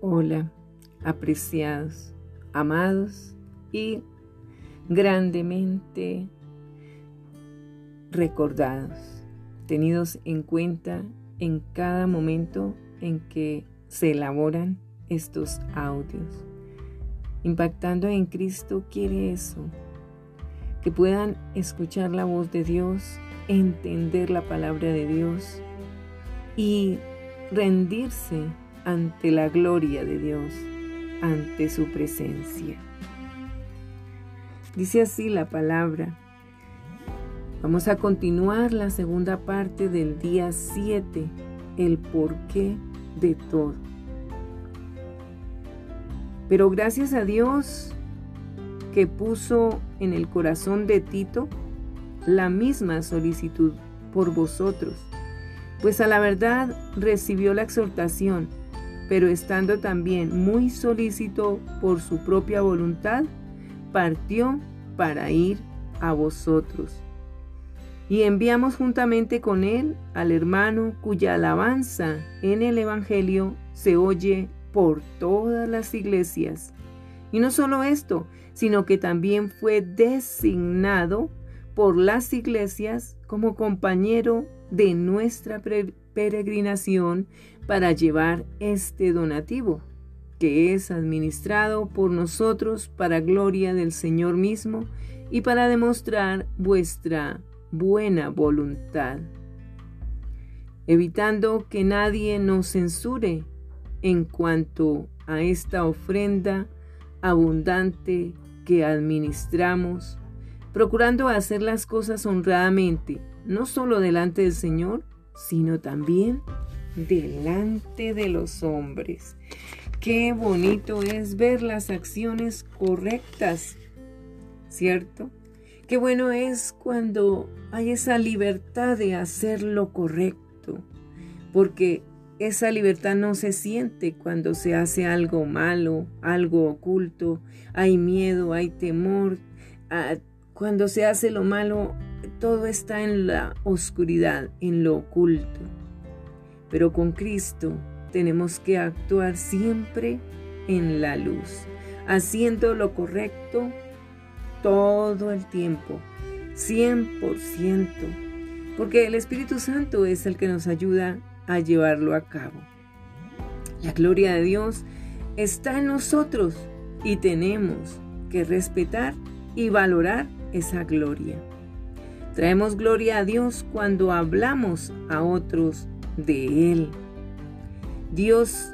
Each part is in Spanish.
Hola, apreciados, amados y grandemente recordados, tenidos en cuenta en cada momento en que se elaboran estos audios. Impactando en Cristo quiere eso, que puedan escuchar la voz de Dios, entender la palabra de Dios y rendirse ante la gloria de Dios, ante su presencia. Dice así la palabra. Vamos a continuar la segunda parte del día 7, el porqué de todo. Pero gracias a Dios que puso en el corazón de Tito la misma solicitud por vosotros, pues a la verdad recibió la exhortación pero estando también muy solícito por su propia voluntad, partió para ir a vosotros. Y enviamos juntamente con él al hermano cuya alabanza en el Evangelio se oye por todas las iglesias. Y no solo esto, sino que también fue designado por las iglesias como compañero de nuestra peregrinación para llevar este donativo, que es administrado por nosotros para gloria del Señor mismo y para demostrar vuestra buena voluntad, evitando que nadie nos censure en cuanto a esta ofrenda abundante que administramos, procurando hacer las cosas honradamente, no solo delante del Señor, sino también delante de los hombres. Qué bonito es ver las acciones correctas, ¿cierto? Qué bueno es cuando hay esa libertad de hacer lo correcto, porque esa libertad no se siente cuando se hace algo malo, algo oculto, hay miedo, hay temor. Ah, cuando se hace lo malo, todo está en la oscuridad, en lo oculto. Pero con Cristo tenemos que actuar siempre en la luz, haciendo lo correcto todo el tiempo, 100%, porque el Espíritu Santo es el que nos ayuda a llevarlo a cabo. La gloria de Dios está en nosotros y tenemos que respetar y valorar esa gloria. Traemos gloria a Dios cuando hablamos a otros de Él. Dios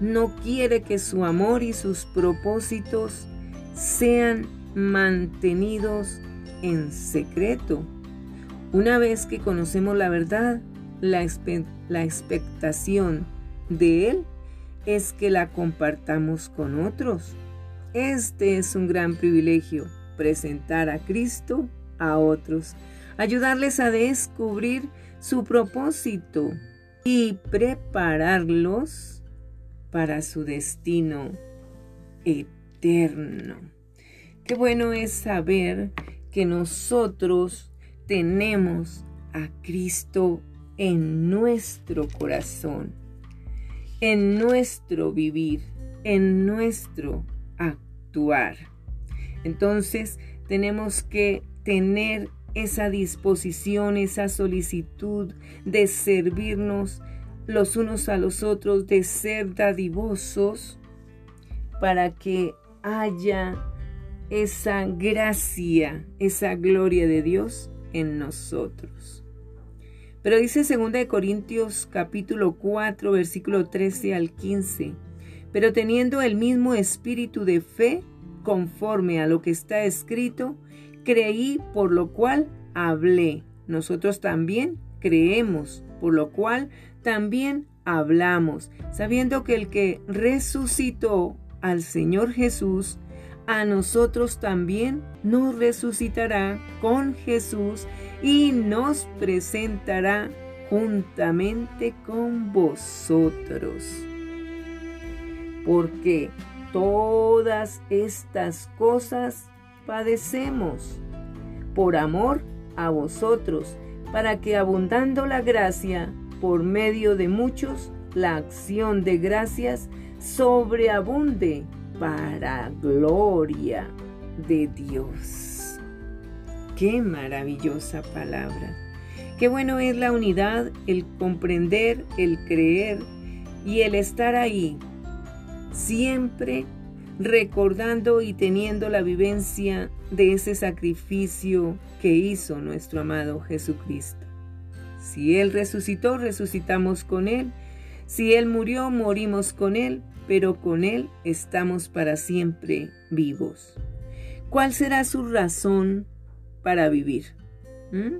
no quiere que su amor y sus propósitos sean mantenidos en secreto. Una vez que conocemos la verdad, la, la, expectación de Él es que la compartamos con otros. Este es un gran privilegio, presentar a Cristo a otros, ayudarles a descubrir su propósito y prepararlos para su destino eterno. Qué bueno es saber que nosotros tenemos a Cristo en nuestro corazón, en nuestro vivir, en nuestro actuar. Entonces tenemos que tener esa disposición, esa solicitud de servirnos los unos a los otros, de ser dadivosos, para que haya esa gracia, esa gloria de Dios en nosotros. Pero dice 2 Corintios capítulo 4 versículo 13 al 15, pero teniendo el mismo espíritu de fe, conforme a lo que está escrito, creí, por lo cual hablé. Nosotros también creemos, por lo cual también hablamos, sabiendo que el que resucitó al Señor Jesús, a nosotros también nos resucitará con Jesús y nos presentará juntamente con vosotros. Porque todas estas cosas padecemos por amor a vosotros, para que abundando la gracia por medio de muchos la acción de gracias sobreabunde para gloria de Dios. Qué maravillosa palabra. Qué bueno es la unidad, el comprender, el creer y el estar ahí, siempre recordando y teniendo la vivencia de ese sacrificio que hizo nuestro amado Jesucristo. Si Él resucitó, resucitamos con Él. Si Él murió, morimos con Él, pero con Él estamos para siempre vivos. ¿Cuál será su razón para vivir? ¿Mm?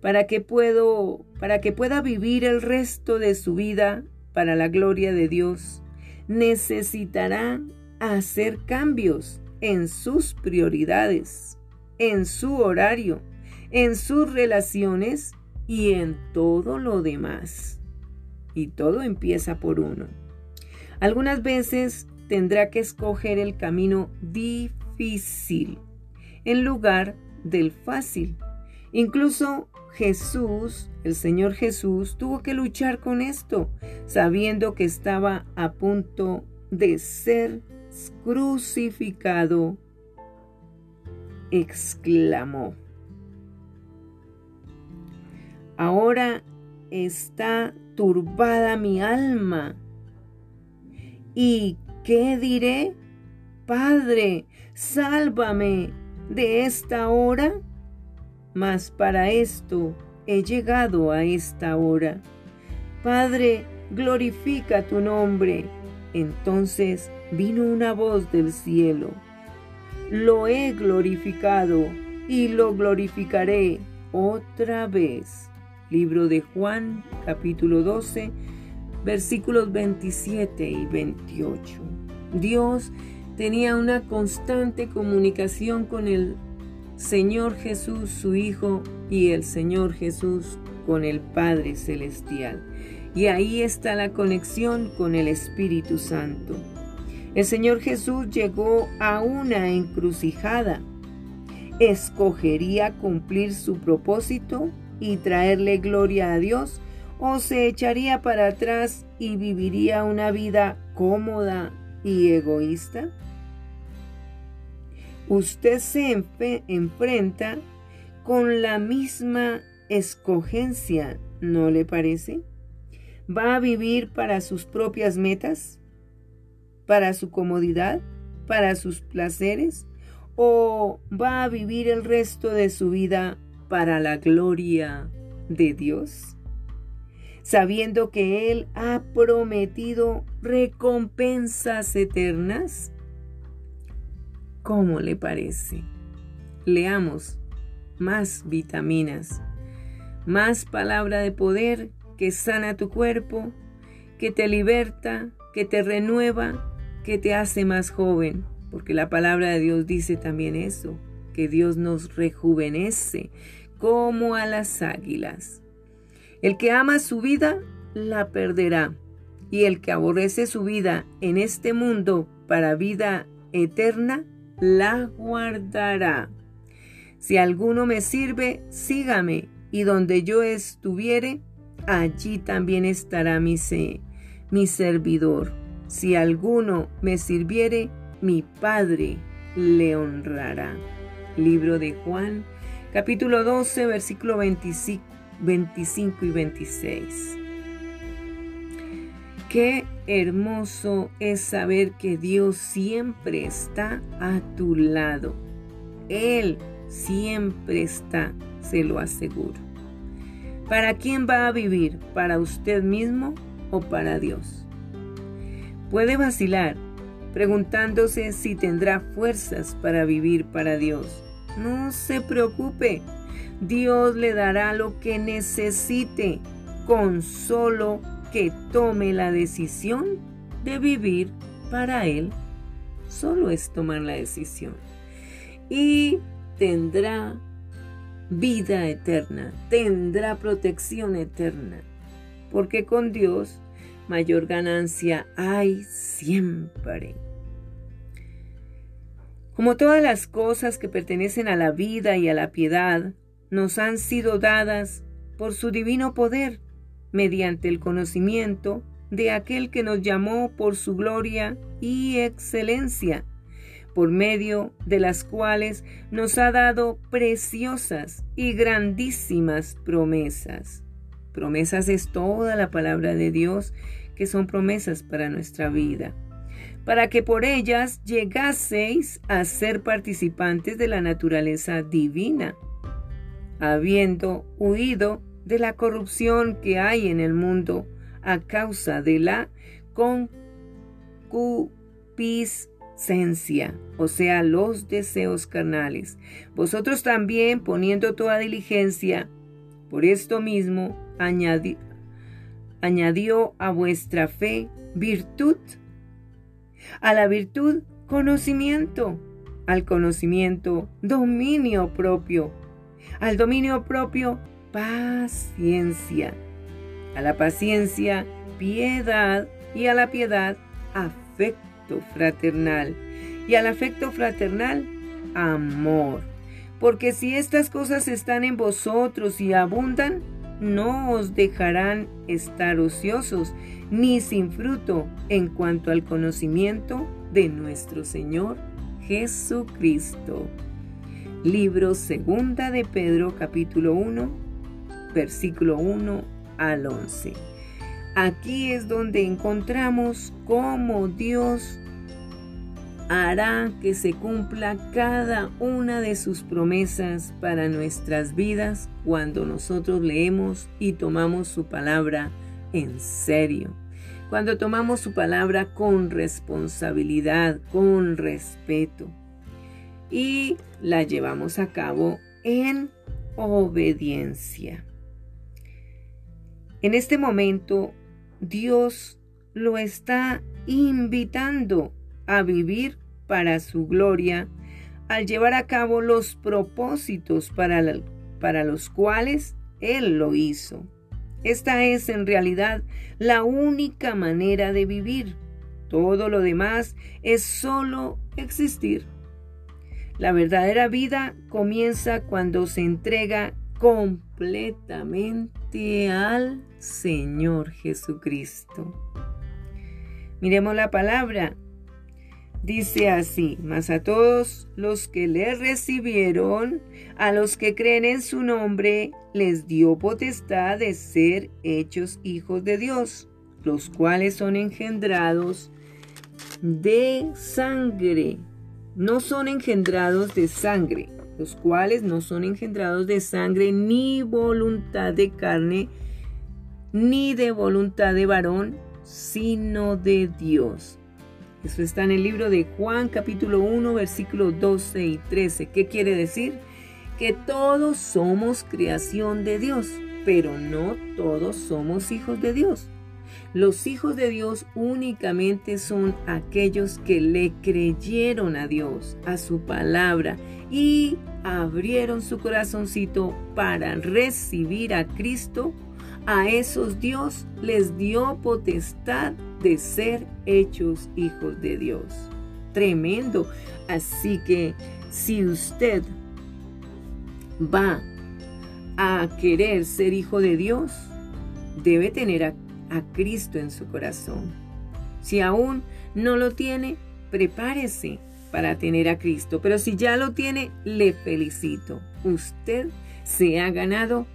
Para que puedo, para que pueda vivir el resto de su vida para la gloria de Dios, necesitará hacer cambios en sus prioridades, en su horario, en sus relaciones y en todo lo demás. Y todo empieza por uno. Algunas veces tendrá que escoger el camino difícil en lugar del fácil. Incluso Jesús, el Señor Jesús, tuvo que luchar con esto, sabiendo que estaba a punto de ser crucificado, exclamó. Ahora está turbada mi alma. ¿Y qué diré? Padre, sálvame de esta hora. Mas para esto he llegado a esta hora. Padre, glorifica tu nombre. Entonces vino una voz del cielo. Lo he glorificado y lo glorificaré otra vez. Libro de Juan, capítulo 12, versículos 27 y 28. Dios tenía una constante comunicación con el Señor Jesús, su Hijo, y el Señor Jesús con el Padre Celestial. Y ahí está la conexión con el Espíritu Santo. El Señor Jesús llegó a una encrucijada. ¿Escogería cumplir su propósito y traerle gloria a Dios? ¿O se echaría para atrás y viviría una vida cómoda y egoísta? Usted se enfrenta con la misma escogencia, ¿no le parece? ¿Va a vivir para sus propias metas? ¿Para su comodidad? ¿Para sus placeres? ¿O va a vivir el resto de su vida para la gloria de Dios? Sabiendo que Él ha prometido recompensas eternas. ¿Cómo le parece? Leamos más vitaminas, más palabra de poder que sana tu cuerpo, que te liberta, que te renueva, que te hace más joven, porque la palabra de Dios dice también eso, que Dios nos rejuvenece como a las águilas. El que ama su vida, la perderá, y el que aborrece su vida en este mundo para vida eterna, la guardará. Si alguno me sirve, sígame, y donde yo estuviere, allí también estará mi, mi servidor. Si alguno me sirviere, mi Padre le honrará. Libro de Juan, capítulo 12, versículo 25, 25 y 26. Qué hermoso es saber que Dios siempre está a tu lado. Él siempre está, se lo aseguro. ¿Para quién va a vivir? ¿Para usted mismo o para Dios? Puede vacilar, preguntándose si tendrá fuerzas para vivir para Dios. No se preocupe, Dios le dará lo que necesite con solo que tome la decisión de vivir para Él. Solo es tomar la decisión. Y tendrá vida eterna, tendrá protección eterna, porque con Dios mayor ganancia hay siempre. Como todas las cosas que pertenecen a la vida y a la piedad, nos han sido dadas por su divino poder mediante el conocimiento de aquel que nos llamó por su gloria y excelencia, por medio de las cuales nos ha dado preciosas y grandísimas promesas. Promesas es toda la palabra de Dios que son promesas para nuestra vida, para que por ellas llegaseis a ser participantes de la naturaleza divina, habiendo huido de la corrupción que hay en el mundo a causa de la concupiscencia, o sea, los deseos carnales. Vosotros también, poniendo toda diligencia, por esto mismo, añadió a vuestra fe virtud, a la virtud conocimiento, al conocimiento dominio propio, al dominio propio paciencia a la paciencia, piedad y a la piedad, afecto fraternal y al afecto fraternal, amor. Porque si estas cosas están en vosotros y abundan, no os dejarán estar ociosos ni sin fruto en cuanto al conocimiento de nuestro Señor Jesucristo. Libro segunda de Pedro capítulo 1, versículo 1 al 11. Aquí es donde encontramos cómo Dios hará que se cumpla cada una de sus promesas para nuestras vidas cuando nosotros leemos y tomamos su palabra en serio. Cuando tomamos su palabra con responsabilidad, con respeto y la llevamos a cabo en obediencia. En este momento, Dios lo está invitando a vivir para su gloria al llevar a cabo los propósitos para, los cuales Él lo hizo. Esta es en realidad la única manera de vivir. Todo lo demás es solo existir. La verdadera vida comienza cuando se entrega completamente al Señor Jesucristo. Miremos la palabra. Dice así, mas a todos los que le recibieron, a los que creen en su nombre, les dio potestad de ser hechos hijos de Dios, los cuales son engendrados de sangre. No son engendrados de sangre, los cuales no son engendrados de sangre, ni voluntad de carne, ni de voluntad de varón, sino de Dios. Eso está en el libro de Juan capítulo 1 versículos 12 y 13. ¿Qué quiere decir? Que todos somos creación de Dios, pero no todos somos hijos de Dios. Los hijos de Dios únicamente son aquellos que le creyeron a Dios, a su palabra y abrieron su corazoncito para recibir a Cristo. A esos Dios les dio potestad de ser hechos hijos de Dios. Tremendo. Así que si usted va a querer ser hijo de Dios, debe tener a Cristo en su corazón. Si aún no lo tiene, prepárese para tener a Cristo. Pero si ya lo tiene, le felicito. Usted se ha ganado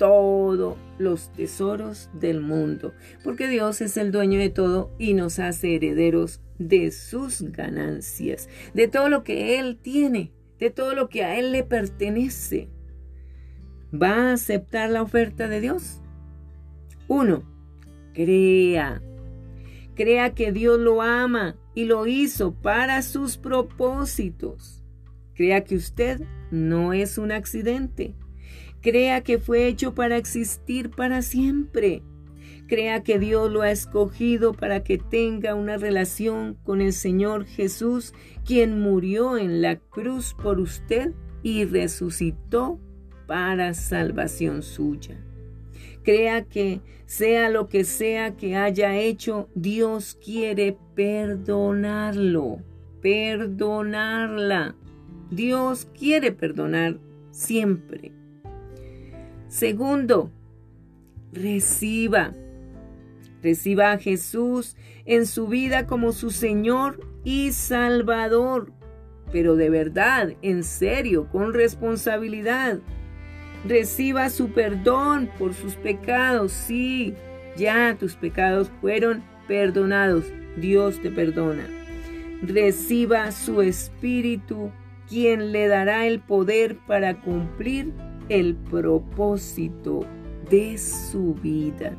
todos los tesoros del mundo, porque Dios es el dueño de todo y nos hace herederos de sus ganancias, de todo lo que Él tiene, de todo lo que a Él le pertenece. ¿Va a aceptar la oferta de Dios? Uno, Crea. Crea que Dios lo ama y lo hizo para sus propósitos. Crea que usted no es un accidente. Crea que fue hecho para existir para siempre. Crea que Dios lo ha escogido para que tenga una relación con el Señor Jesús, quien murió en la cruz por usted y resucitó para salvación suya. Crea que sea lo que sea que haya hecho, Dios quiere perdonarlo, perdonarla. Dios quiere perdonar siempre. Segundo, reciba. Reciba a Jesús en su vida como su Señor y Salvador, pero de verdad, en serio, con responsabilidad. Reciba su perdón por sus pecados, sí, ya tus pecados fueron perdonados, Dios te perdona. Reciba su Espíritu, quien le dará el poder para cumplir el propósito de su vida.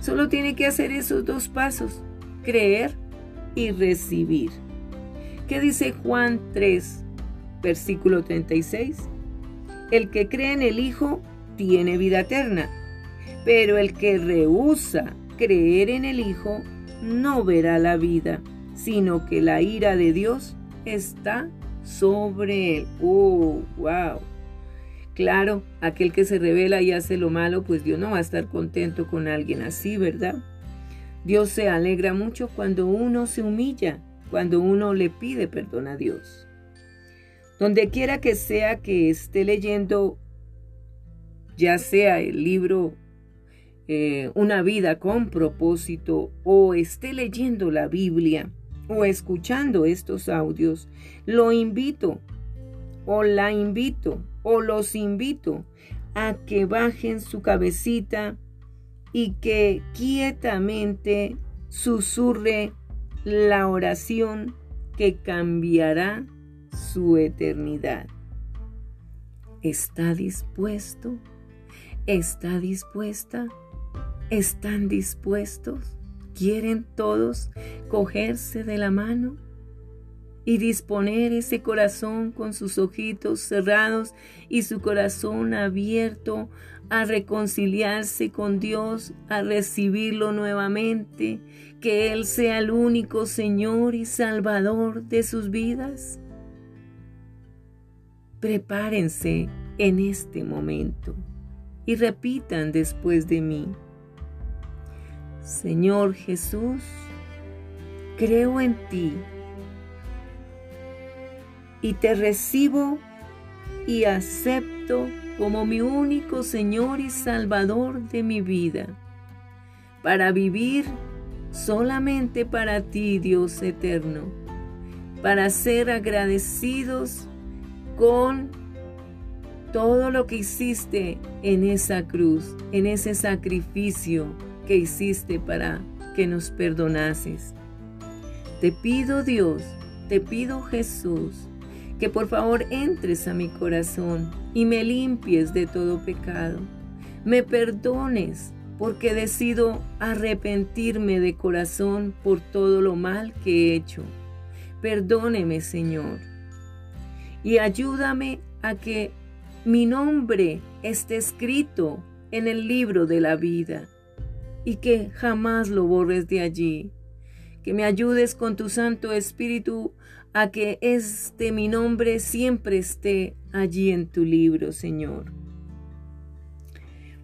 Solo tiene que hacer esos dos pasos, creer y recibir. ¿Qué dice Juan 3, versículo 36? El que cree en el Hijo tiene vida eterna, pero el que rehúsa creer en el Hijo no verá la vida, sino que la ira de Dios está sobre él. ¡Oh, wow! Claro, aquel que se revela y hace lo malo, pues Dios no va a estar contento con alguien así, ¿verdad? Dios se alegra mucho cuando uno se humilla, cuando uno le pide perdón a Dios. Donde quiera que sea que esté leyendo, ya sea el libro eh, Una vida con propósito o esté leyendo la Biblia o escuchando estos audios, lo invito o la invito o los invito a que bajen su cabecita y que quietamente susurre la oración que cambiará su eternidad. ¿Está dispuesto? ¿Está dispuesta? ¿Están dispuestos? ¿Quieren todos cogerse de la mano? Y disponer ese corazón con sus ojitos cerrados y su corazón abierto a reconciliarse con Dios, a recibirlo nuevamente, que Él sea el único Señor y Salvador de sus vidas. Prepárense en este momento y repitan después de mí. Señor Jesús, creo en ti y te recibo y acepto como mi único Señor y Salvador de mi vida, para vivir solamente para ti, Dios eterno, para ser agradecidos con todo lo que hiciste en esa cruz, en ese sacrificio que hiciste para que nos perdonases. Te pido Dios, te pido Jesús, que por favor entres a mi corazón y me limpies de todo pecado. Me perdones porque decido arrepentirme de corazón por todo lo mal que he hecho. Perdóneme, Señor. Y ayúdame a que mi nombre esté escrito en el libro de la vida y que jamás lo borres de allí. Que me ayudes con tu Santo Espíritu a que este mi nombre siempre esté allí en tu libro, Señor.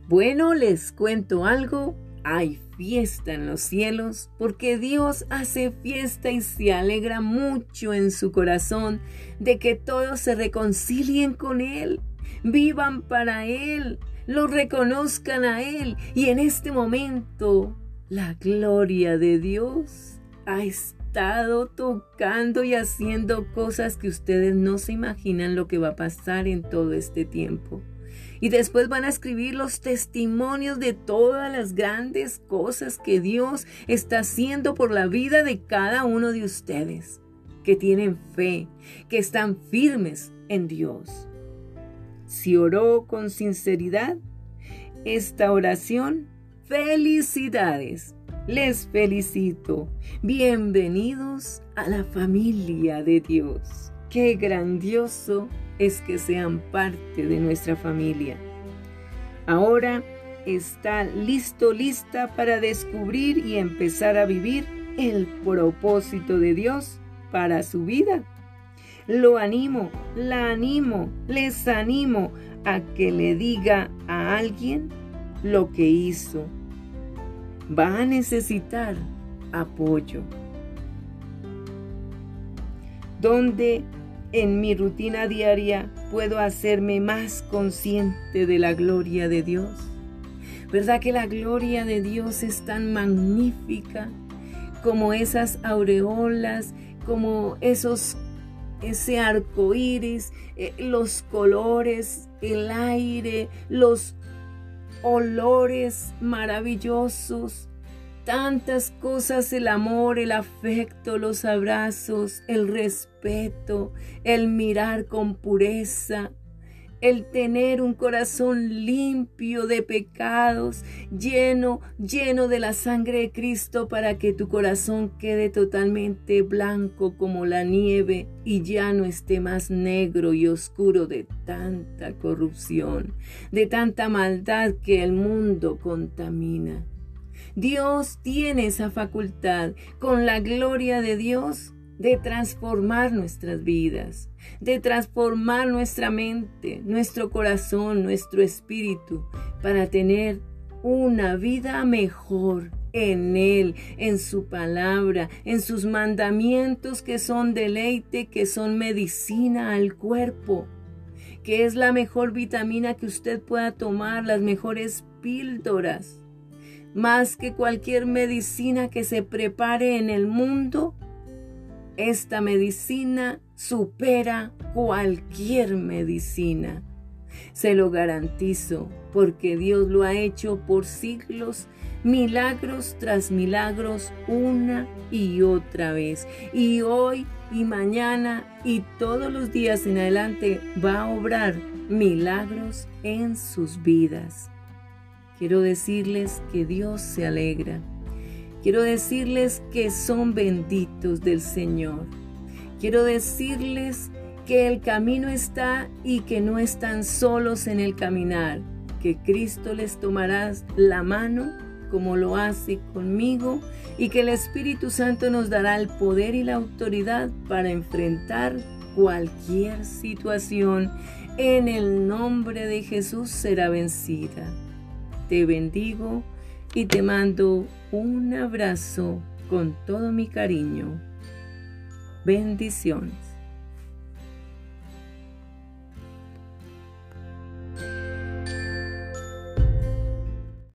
Bueno, les cuento algo. Hay fiesta en los cielos porque Dios hace fiesta y se alegra mucho en su corazón de que todos se reconcilien con Él, vivan para Él, lo reconozcan a Él y en este momento la gloria de Dios ha estado tocando y haciendo cosas que ustedes no se imaginan lo que va a pasar en todo este tiempo. Y después van a escribir los testimonios de todas las grandes cosas que Dios está haciendo por la vida de cada uno de ustedes, que tienen fe, que están firmes en Dios. Si oró con sinceridad, esta oración, felicidades les felicito. Bienvenidos a la familia de Dios. Qué grandioso es que sean parte de nuestra familia. Ahora está listo, lista para descubrir y empezar a vivir el propósito de Dios para su vida. Lo animo, la animo, les animo a que le diga a alguien lo que hizo va a necesitar apoyo. Donde en mi rutina diaria puedo hacerme más consciente de la gloria de Dios. ¿Verdad que la gloria de Dios es tan magnífica como esas aureolas, como esos ese arco iris, eh, los colores, el aire, los olores maravillosos, tantas cosas, el amor, el afecto, los abrazos, el respeto, el mirar con pureza, el tener un corazón limpio de pecados, lleno, lleno de la sangre de Cristo para que tu corazón quede totalmente blanco como la nieve y ya no esté más negro y oscuro de tanta corrupción, de tanta maldad que el mundo contamina. Dios tiene esa facultad con la gloria de Dios de transformar nuestras vidas, de transformar nuestra mente, nuestro corazón, nuestro espíritu, para tener una vida mejor en Él, en su palabra, en sus mandamientos que son deleite, que son medicina al cuerpo, que es la mejor vitamina que usted pueda tomar, las mejores píldoras, más que cualquier medicina que se prepare en el mundo esta medicina supera cualquier medicina. Se lo garantizo porque Dios lo ha hecho por siglos, milagros tras milagros, una y otra vez. Y hoy y mañana y todos los días en adelante va a obrar milagros en sus vidas. Quiero decirles que Dios se alegra Quiero decirles que son benditos del Señor. Quiero decirles que el camino está y que no están solos en el caminar, que Cristo les tomará la mano como lo hace conmigo y que el Espíritu Santo nos dará el poder y la autoridad para enfrentar cualquier situación. En el nombre de Jesús será vencida. Te bendigo y te mando un abrazo con todo mi cariño. Bendiciones.